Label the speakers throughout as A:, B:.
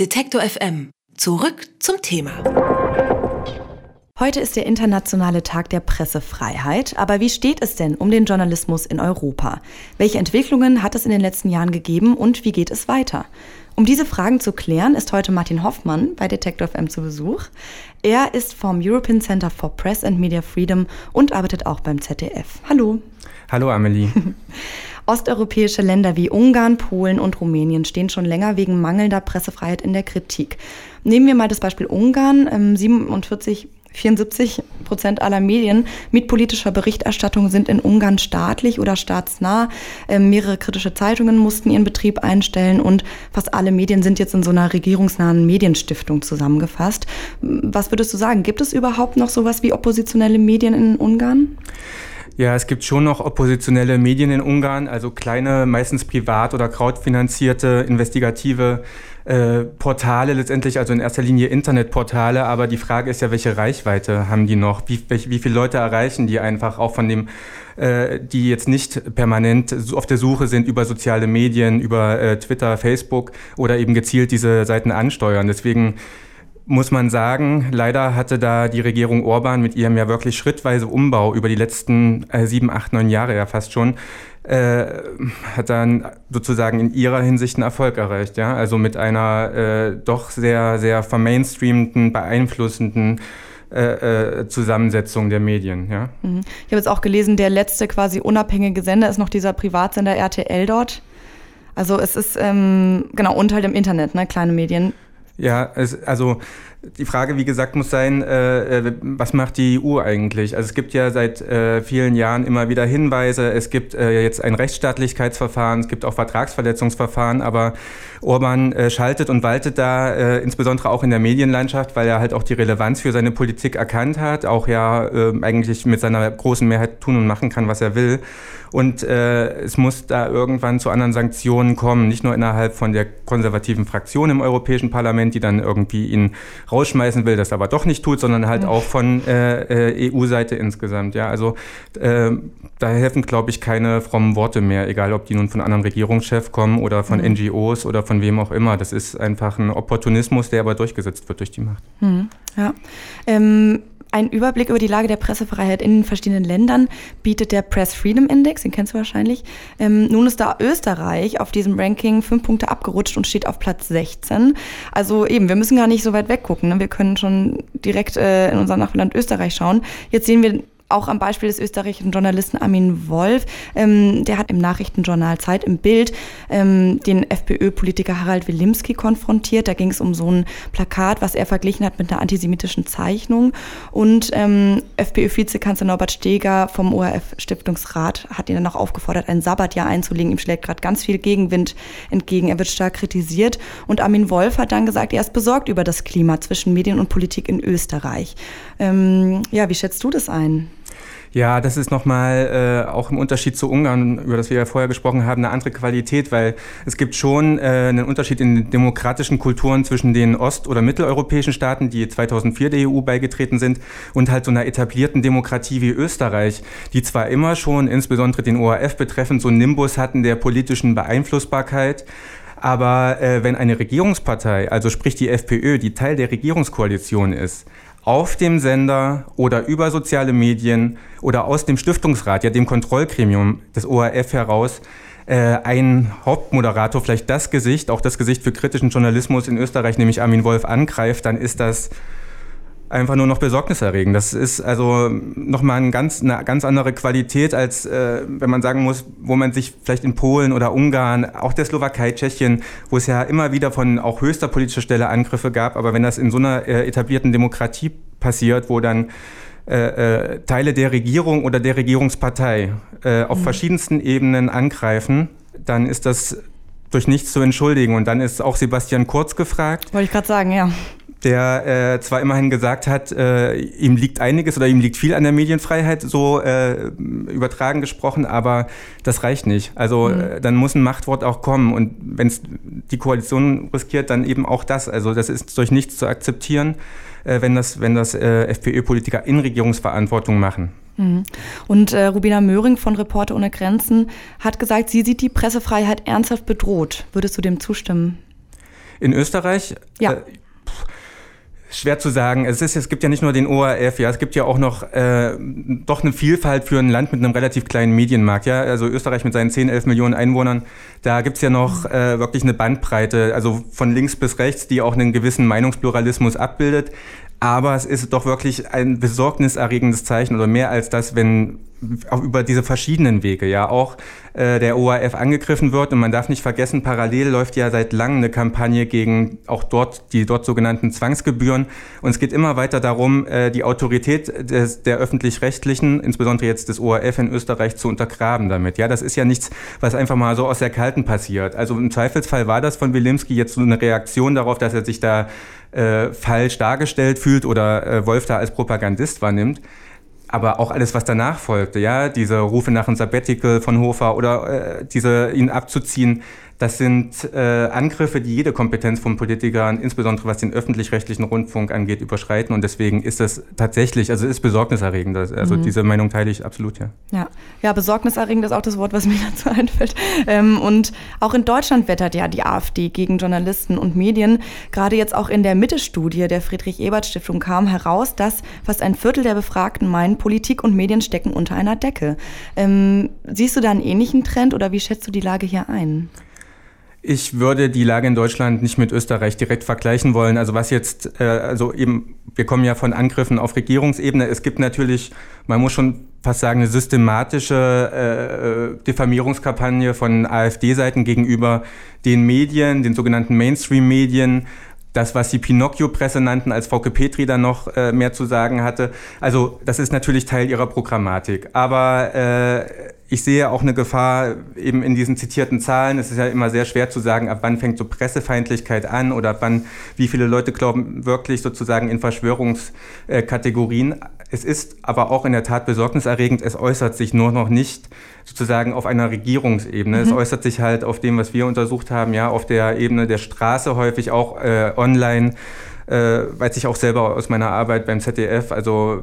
A: Detektor FM. Zurück zum Thema.
B: Heute ist der internationale Tag der Pressefreiheit. Aber wie steht es denn um den Journalismus in Europa? Welche Entwicklungen hat es in den letzten Jahren gegeben und wie geht es weiter? Um diese Fragen zu klären, ist heute Martin Hoffmann bei Detektor FM zu Besuch. Er ist vom European Center for Press and Media Freedom und arbeitet auch beim ZDF. Hallo.
C: Hallo Amelie.
B: Osteuropäische Länder wie Ungarn, Polen und Rumänien stehen schon länger wegen mangelnder Pressefreiheit in der Kritik. Nehmen wir mal das Beispiel Ungarn. 47 ähm, 74 Prozent aller Medien mit politischer Berichterstattung sind in Ungarn staatlich oder staatsnah. Ähm, mehrere kritische Zeitungen mussten ihren Betrieb einstellen und fast alle Medien sind jetzt in so einer regierungsnahen Medienstiftung zusammengefasst. Was würdest du sagen? Gibt es überhaupt noch sowas wie oppositionelle Medien in Ungarn?
C: Ja, es gibt schon noch oppositionelle Medien in Ungarn, also kleine, meistens privat oder krautfinanzierte, investigative äh, Portale letztendlich, also in erster Linie Internetportale. Aber die Frage ist ja, welche Reichweite haben die noch? Wie, welche, wie viele Leute erreichen die einfach auch von dem, äh, die jetzt nicht permanent auf der Suche sind über soziale Medien, über äh, Twitter, Facebook oder eben gezielt diese Seiten ansteuern. Deswegen muss man sagen, leider hatte da die Regierung Orban mit ihrem ja wirklich schrittweise Umbau über die letzten äh, sieben, acht, neun Jahre ja fast schon, äh, hat dann sozusagen in ihrer Hinsicht einen Erfolg erreicht. Ja? Also mit einer äh, doch sehr, sehr vermainstreamenden, beeinflussenden äh, äh, Zusammensetzung der Medien. Ja?
B: Mhm. Ich habe jetzt auch gelesen, der letzte quasi unabhängige Sender ist noch dieser Privatsender RTL dort. Also es ist ähm, genau halt im Internet, ne, kleine Medien.
C: Ja, es, also die Frage, wie gesagt, muss sein, äh, äh was macht die EU eigentlich? Also es gibt ja seit äh, vielen Jahren immer wieder Hinweise, es gibt äh, jetzt ein Rechtsstaatlichkeitsverfahren, es gibt auch Vertragsverletzungsverfahren, aber Orban äh, schaltet und waltet da, äh, insbesondere auch in der Medienlandschaft, weil er halt auch die Relevanz für seine Politik erkannt hat, auch ja eigentlich mit seiner großen Mehrheit tun und machen kann, was er will. Und es muss da irgendwann zu anderen Sanktionen kommen, nicht nur innerhalb von der konservativen Fraktion im Europäischen Parlament, die dann irgendwie ihn rausschmeißen will, das aber doch nicht tut, sondern halt auch von äh, äh EU-Seite insgesamt. Ja, also äh, da helfen, glaube ich, keine frommen Worte mehr, egal ob die nun von anderen Regierungschefs kommen oder von mhm. NGOs oder von wem auch immer. Das ist einfach ein Opportunismus, der aber durchgesetzt wird durch die Macht.
B: Mhm. Ja. Ähm ein Überblick über die Lage der Pressefreiheit in den verschiedenen Ländern bietet der Press Freedom Index, den kennst du wahrscheinlich. Ähm, nun ist da Österreich auf diesem Ranking fünf Punkte abgerutscht und steht auf Platz 16. Also eben, wir müssen gar nicht so weit weggucken. Ne? Wir können schon direkt äh, in unser Nachbarland Österreich schauen. Jetzt sehen wir auch am Beispiel des österreichischen Journalisten Armin Wolf. Ähm, der hat im Nachrichtenjournal Zeit im Bild ähm, den FPÖ-Politiker Harald Wilimski konfrontiert. Da ging es um so ein Plakat, was er verglichen hat mit einer antisemitischen Zeichnung. Und ähm, FPÖ-Vizekanzler Norbert Steger vom ORF-Stiftungsrat hat ihn dann auch aufgefordert, ein Sabbatjahr einzulegen. Ihm schlägt gerade ganz viel Gegenwind entgegen. Er wird stark kritisiert. Und Armin Wolf hat dann gesagt, er ist besorgt über das Klima zwischen Medien und Politik in Österreich. Ähm, ja, wie schätzt du das ein?
C: Ja, das ist nochmal äh, auch im Unterschied zu Ungarn, über das wir ja vorher gesprochen haben, eine andere Qualität, weil es gibt schon äh, einen Unterschied in demokratischen Kulturen zwischen den ost- oder mitteleuropäischen Staaten, die 2004 der EU beigetreten sind, und halt so einer etablierten Demokratie wie Österreich, die zwar immer schon, insbesondere den ORF betreffend, so einen Nimbus hatten der politischen Beeinflussbarkeit, aber äh, wenn eine Regierungspartei, also sprich die FPÖ, die Teil der Regierungskoalition ist, auf dem Sender oder über soziale Medien oder aus dem Stiftungsrat, ja dem Kontrollgremium des ORF heraus, äh, ein Hauptmoderator, vielleicht das Gesicht, auch das Gesicht für kritischen Journalismus in Österreich, nämlich Armin Wolf, angreift, dann ist das einfach nur noch besorgniserregend. Das ist also nochmal ein ganz, eine ganz andere Qualität, als äh, wenn man sagen muss, wo man sich vielleicht in Polen oder Ungarn, auch der Slowakei, Tschechien, wo es ja immer wieder von auch höchster politischer Stelle Angriffe gab, aber wenn das in so einer äh, etablierten Demokratie passiert, wo dann äh, äh Teile der Regierung oder der Regierungspartei äh, auf mhm. verschiedensten Ebenen angreifen, dann ist das durch nichts zu entschuldigen. Und dann ist auch Sebastian Kurz gefragt.
B: Wollte ich gerade sagen, ja
C: der äh, zwar immerhin gesagt hat, äh, ihm liegt einiges oder ihm liegt viel an der Medienfreiheit, so äh, übertragen gesprochen, aber das reicht nicht. Also mhm. Äh, dann muss ein Machtwort auch kommen und wenn es die Koalition riskiert, dann eben auch das. Also das ist durch nichts zu akzeptieren, äh, wenn das, wenn das äh, FPÖ-Politiker in Regierungsverantwortung machen.
B: Mhm. Und äh, Rubina Möhring von Reporter ohne Grenzen hat gesagt, sie sieht die Pressefreiheit ernsthaft bedroht. Würdest du dem zustimmen?
C: In Österreich? Ja. Äh, Schwer zu sagen. Es, ist, es gibt ja nicht nur den ORF, ja, es gibt ja auch noch äh, doch eine Vielfalt für ein Land mit einem relativ kleinen Medienmarkt. Ja? Also Österreich mit seinen 10, 11 Millionen Einwohnern, da gibt es ja noch äh, wirklich eine Bandbreite, also von links bis rechts, die auch einen gewissen Meinungspluralismus abbildet. Aber es ist doch wirklich ein besorgniserregendes Zeichen oder mehr als das, wenn auch über diese verschiedenen Wege ja auch äh, der ORF angegriffen wird. Und man darf nicht vergessen, parallel läuft ja seit langem eine Kampagne gegen auch dort die dort sogenannten Zwangsgebühren. Und es geht immer weiter darum, äh, die Autorität des, der öffentlich-rechtlichen, insbesondere jetzt des ORF in Österreich, zu untergraben damit. Ja, das ist ja nichts, was einfach mal so aus der Kalten passiert. Also im Zweifelsfall war das von Wilimski jetzt so eine Reaktion darauf, dass er sich da äh, falsch dargestellt fühlt oder äh, Wolf da als Propagandist wahrnimmt aber auch alles, was danach folgte, ja, diese Rufe nach einem Sabbatical von Hofer oder äh, diese ihn abzuziehen, das sind äh, Angriffe, die jede Kompetenz von Politikern, insbesondere was den öffentlich-rechtlichen Rundfunk angeht, überschreiten. Und deswegen ist das tatsächlich, also ist besorgniserregend. Also mhm. diese Meinung teile ich absolut, ja.
B: Ja, ja besorgniserregend ist auch das Wort, was mir dazu einfällt. Ähm, und auch in Deutschland wettert ja die AfD gegen Journalisten und Medien. Gerade jetzt auch in der Mitte-Studie der Friedrich-Ebert-Stiftung kam heraus, dass fast ein Viertel der Befragten meinen, Politik und Medien stecken unter einer Decke. Ähm, siehst du da einen ähnlichen Trend oder wie schätzt du die Lage hier ein?
C: Ich würde die Lage in Deutschland nicht mit Österreich direkt vergleichen wollen. Also was jetzt, äh, also eben, wir kommen ja von Angriffen auf Regierungsebene. Es gibt natürlich, man muss schon fast sagen, eine systematische äh, Diffamierungskampagne von AfD-Seiten gegenüber den Medien, den sogenannten Mainstream-Medien, das, was die Pinocchio-Presse nannten, als Frauke Petri dann noch äh, mehr zu sagen hatte. Also das ist natürlich Teil ihrer Programmatik. Aber äh, ich sehe auch eine Gefahr eben in diesen zitierten Zahlen. Es ist ja immer sehr schwer zu sagen, ab wann fängt so Pressefeindlichkeit an oder ab wann, wie viele Leute glauben wirklich sozusagen in Verschwörungskategorien. Es ist aber auch in der Tat besorgniserregend. Es äußert sich nur noch nicht sozusagen auf einer Regierungsebene. Mhm. Es äußert sich halt auf dem, was wir untersucht haben, ja, auf der Ebene der Straße häufig auch äh, online äh, weiß ich auch selber aus meiner Arbeit beim ZDF, also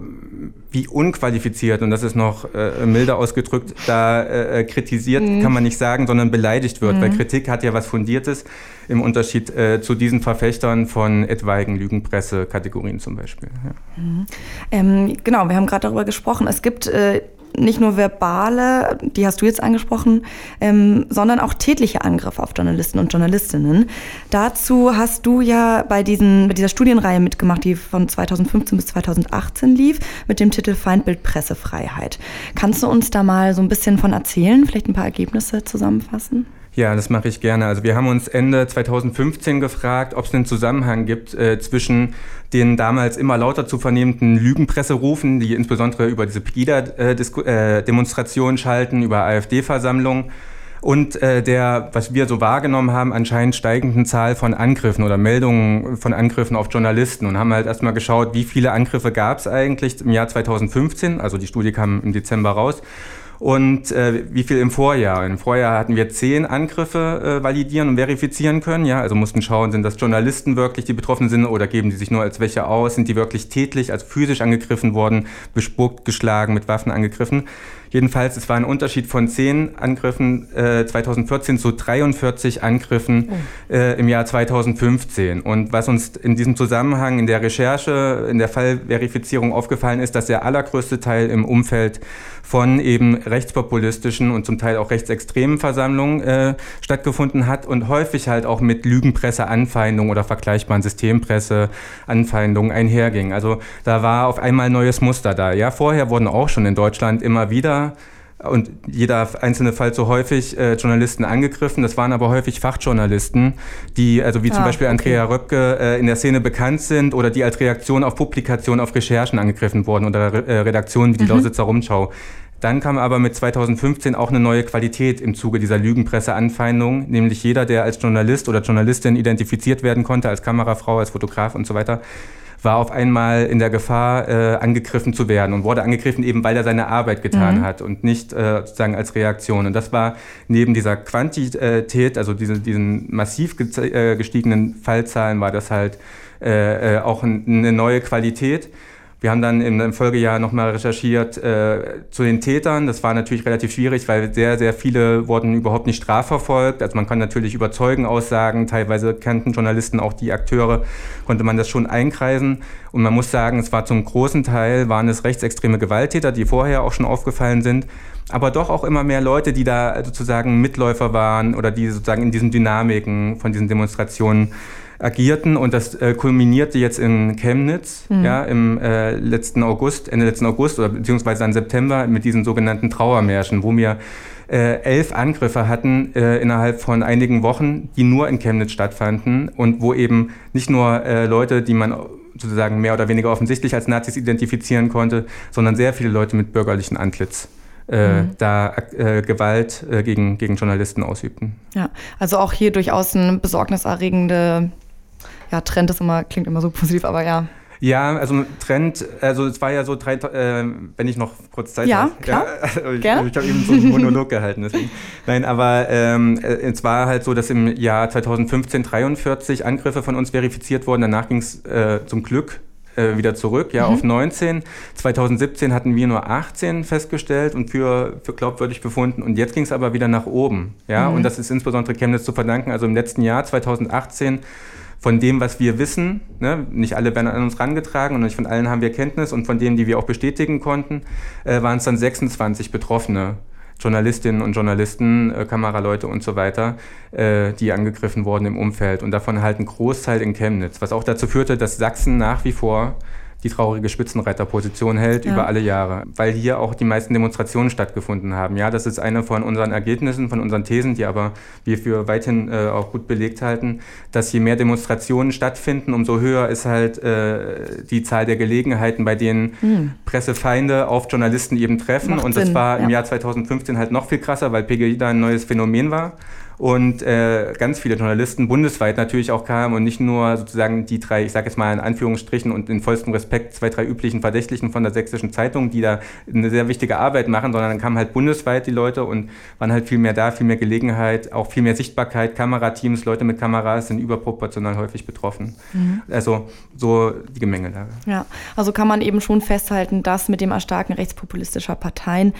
C: wie unqualifiziert, und das ist noch äh, milder ausgedrückt, da äh, kritisiert mhm. kann man nicht sagen, sondern beleidigt wird, mhm. weil Kritik hat ja was Fundiertes im Unterschied äh, zu diesen Verfechtern von etwaigen Lügenpresse-Kategorien zum Beispiel. Ja.
B: Mhm. Ähm, genau, wir haben gerade darüber gesprochen. Es gibt äh, nicht nur verbale, die hast du jetzt angesprochen, ähm, sondern auch tätliche Angriffe auf Journalisten und Journalistinnen. Dazu hast du ja bei, diesen, bei dieser Studienreihe mitgemacht, die von 2015 bis 2018 lief, mit dem Titel Feindbild Pressefreiheit. Kannst du uns da mal so ein bisschen von erzählen, vielleicht ein paar Ergebnisse zusammenfassen?
C: Ja, das mache ich gerne. Also wir haben uns Ende 2015 gefragt, ob es einen Zusammenhang gibt äh, zwischen den damals immer lauter zu vernehmenden Lügenpresserufen, die insbesondere über diese Pegida-Demonstrationen schalten, über AfD-Versammlungen und äh, der, was wir so wahrgenommen haben, anscheinend steigenden Zahl von Angriffen oder Meldungen von Angriffen auf Journalisten und haben halt erstmal geschaut, wie viele Angriffe gab es eigentlich im Jahr 2015, also die Studie kam im Dezember raus und äh, wie viel im Vorjahr. Im Vorjahr hatten wir zehn Angriffe äh, validieren und verifizieren können. Ja, also mussten schauen, sind das Journalisten wirklich, die betroffen sind, oder geben die sich nur als welche aus? Sind die wirklich tätlich, also physisch angegriffen worden, bespuckt, geschlagen, mit Waffen angegriffen? Jedenfalls, es war ein Unterschied von 10 Angriffen äh, 2014 zu 43 Angriffen oh. äh, im Jahr 2015. Und was uns in diesem Zusammenhang in der Recherche, in der Fallverifizierung aufgefallen ist, dass der allergrößte Teil im Umfeld von eben rechtspopulistischen und zum Teil auch rechtsextremen Versammlungen äh, stattgefunden hat und häufig halt auch mit Lügenpresseanfeindungen oder vergleichbaren Systempresseanfeindungen einherging. Also da war auf einmal ein neues Muster da. Ja, vorher wurden auch schon in Deutschland immer wieder und jeder einzelne Fall so häufig äh, Journalisten angegriffen. Das waren aber häufig Fachjournalisten, die, also wie ah, zum Beispiel Andrea okay. Röpke, äh, in der Szene bekannt sind oder die als Reaktion auf Publikationen, auf Recherchen angegriffen wurden oder äh, Redaktionen wie die mhm. Lausitzer Rundschau. Dann kam aber mit 2015 auch eine neue Qualität im Zuge dieser Lügenpresseanfeindung, nämlich jeder, der als Journalist oder Journalistin identifiziert werden konnte, als Kamerafrau, als Fotograf und so weiter, war auf einmal in der Gefahr, äh, angegriffen zu werden und wurde angegriffen eben, weil er seine Arbeit getan mhm. hat und nicht äh, sozusagen als Reaktion. Und das war neben dieser Quantität, also diese, diesen massiv äh, gestiegenen Fallzahlen, war das halt äh, äh, auch eine neue Qualität. Wir haben dann im Folgejahr nochmal recherchiert äh, zu den Tätern. Das war natürlich relativ schwierig, weil sehr, sehr viele wurden überhaupt nicht strafverfolgt. Also man kann natürlich über Zeugen aussagen. Teilweise kannten Journalisten auch die Akteure, konnte man das schon einkreisen. Und man muss sagen, es war zum großen Teil, waren es rechtsextreme Gewalttäter, die vorher auch schon aufgefallen sind. Aber doch auch immer mehr Leute, die da sozusagen Mitläufer waren oder die sozusagen in diesen Dynamiken von diesen Demonstrationen agierten und das äh, kulminierte jetzt in Chemnitz mhm. ja, im äh, letzten August, Ende letzten August oder beziehungsweise dann September mit diesen sogenannten Trauermärschen, wo wir äh, elf Angriffe hatten äh, innerhalb von einigen Wochen, die nur in Chemnitz stattfanden und wo eben nicht nur äh, Leute, die man sozusagen mehr oder weniger offensichtlich als Nazis identifizieren konnte, sondern sehr viele Leute mit bürgerlichen Antlitz. Äh, mhm. da äh, Gewalt äh, gegen, gegen Journalisten ausübten.
B: Ja, also auch hier durchaus eine besorgniserregende ja, Trend ist immer, klingt immer so positiv, aber ja.
C: Ja, also Trend, also es war ja so drei, äh, wenn ich noch kurz Zeit
B: ja, habe. Klar.
C: Ja, ich, Gerne. ich habe eben so einen Monolog gehalten, deswegen. Nein, aber ähm, äh, es war halt so, dass im Jahr 2015 43 Angriffe von uns verifiziert wurden. Danach ging es äh, zum Glück äh, wieder zurück, ja, mhm. auf 19. 2017 hatten wir nur 18 festgestellt und für, für glaubwürdig befunden. Und jetzt ging es aber wieder nach oben, ja. Mhm. Und das ist insbesondere Chemnitz zu verdanken. Also im letzten Jahr, 2018, von dem, was wir wissen, ne, nicht alle werden an uns rangetragen und nicht von allen haben wir Kenntnis und von denen, die wir auch bestätigen konnten, äh, waren es dann 26 Betroffene. Journalistinnen und Journalisten, äh, Kameraleute und so weiter, äh, die angegriffen wurden im Umfeld. Und davon halt ein Großteil in Chemnitz, was auch dazu führte, dass Sachsen nach wie vor die traurige Spitzenreiterposition hält ja. über alle Jahre, weil hier auch die meisten Demonstrationen stattgefunden haben. Ja, das ist eine von unseren Ergebnissen, von unseren Thesen, die aber wir für weithin äh, auch gut belegt halten, dass je mehr Demonstrationen stattfinden, umso höher ist halt äh, die Zahl der Gelegenheiten, bei denen hm. Pressefeinde auf Journalisten eben treffen. Macht und das Sinn, war im ja. Jahr 2015 halt noch viel krasser, weil PGI da ein neues Phänomen war und äh, ganz viele Journalisten bundesweit natürlich auch kamen und nicht nur sozusagen die drei, ich sage jetzt mal in Anführungsstrichen und in vollstem Respekt, zwei, drei üblichen Verdächtlichen von der Sächsischen Zeitung, die da eine sehr wichtige Arbeit machen, sondern dann kamen halt bundesweit die Leute und waren halt viel mehr da, viel mehr Gelegenheit, auch viel mehr Sichtbarkeit, Kamerateams, Leute mit Kameras sind überproportional häufig betroffen. Mhm. Also so die Gemengelage.
B: Ja, also kann man eben schon festhalten, dass mit dem Erstarken rechtspopulistischer Parteien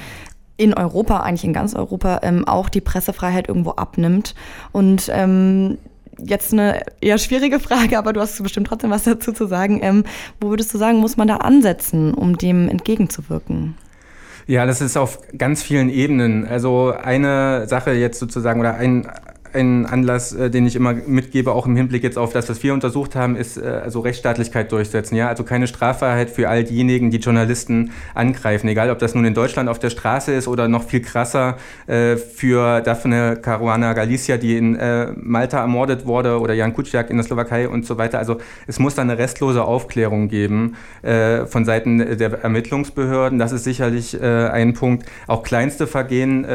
B: in Europa, eigentlich in ganz Europa, ähm, auch die Pressefreiheit irgendwo abnimmt. Und ähm, jetzt eine eher schwierige Frage, aber du hast bestimmt trotzdem was dazu zu sagen. Ähm, wo würdest du sagen, muss man da ansetzen, um dem entgegenzuwirken?
C: Ja, das ist auf ganz vielen Ebenen. Also eine Sache jetzt sozusagen oder ein, ein Anlass, äh, den ich immer mitgebe, auch im Hinblick jetzt auf das, was wir untersucht haben, ist äh, also Rechtsstaatlichkeit durchsetzen. Ja, also keine Straffreiheit für all diejenigen, die Journalisten angreifen, egal ob das nun in Deutschland auf der Straße ist oder noch viel krasser äh, für Daphne Caruana Galicia, die in äh, Malta ermordet wurde, oder Jan Kuciak in der Slowakei und so weiter. Also es muss da eine restlose Aufklärung geben äh, von Seiten der Ermittlungsbehörden. Das ist sicherlich äh, ein Punkt. Auch kleinste Vergehen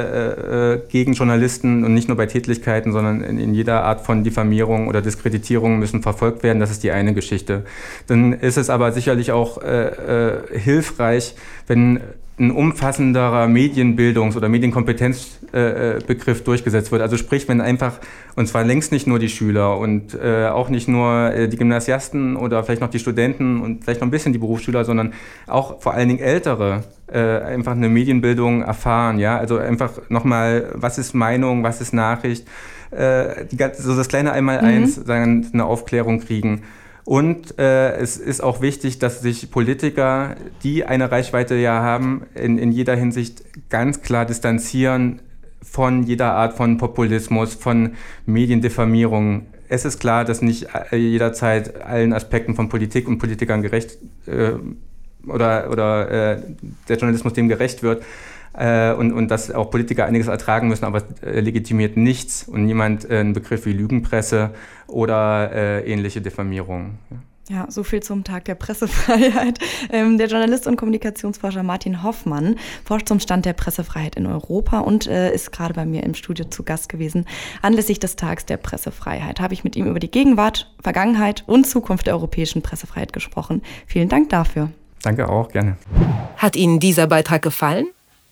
C: gegen Journalisten und nicht nur bei Tätlichkeiten Tätigkeiten, sondern in, in, jeder Art von Diffamierung oder Diskreditierung müssen verfolgt werden. Das ist die eine Geschichte. Dann ist es aber sicherlich auch äh, äh, hilfreich, wenn ein umfassenderer Medienbildungs- oder Medienkompetenzbegriff äh, durchgesetzt wird. Also sprich, wenn einfach, und zwar längst nicht nur die Schüler und äh, auch nicht nur äh, die Gymnasiasten oder vielleicht noch die Studenten und vielleicht noch ein bisschen die Berufsschüler, sondern auch vor allen Dingen Ältere äh, einfach eine Medienbildung erfahren. Ja, also einfach nochmal, was ist Meinung, was ist Nachricht, äh, die, so das kleine Einmaleins, mhm. eine Aufklärung kriegen. Und äh, es ist auch wichtig, dass sich Politiker, die eine Reichweite ja haben, in, in jeder Hinsicht ganz klar distanzieren von jeder Art von Populismus, von Mediendiffamierung. Es ist klar, dass nicht äh, jederzeit allen Aspekten von Politik und Politikern gerecht äh, oder, oder äh, der Journalismus dem gerecht wird äh, und, und dass auch Politiker einiges ertragen müssen, aber äh, legitimiert nichts und niemand äh, einen Begriff wie Lügenpresse oder äh, ähnliche Diffamierung.
B: Ja. Ja, so viel zum Tag der Pressefreiheit. Ähm, der Journalist und Kommunikationsforscher Martin Hoffmann forscht zum Stand der Pressefreiheit in Europa und äh, ist gerade bei mir im Studio zu Gast gewesen. Anlässlich des Tags der Pressefreiheit habe ich mit ihm über die Gegenwart, Vergangenheit und Zukunft der europäischen Pressefreiheit gesprochen. Vielen Dank dafür.
C: Danke auch, gerne.
A: Hat Ihnen dieser Beitrag gefallen?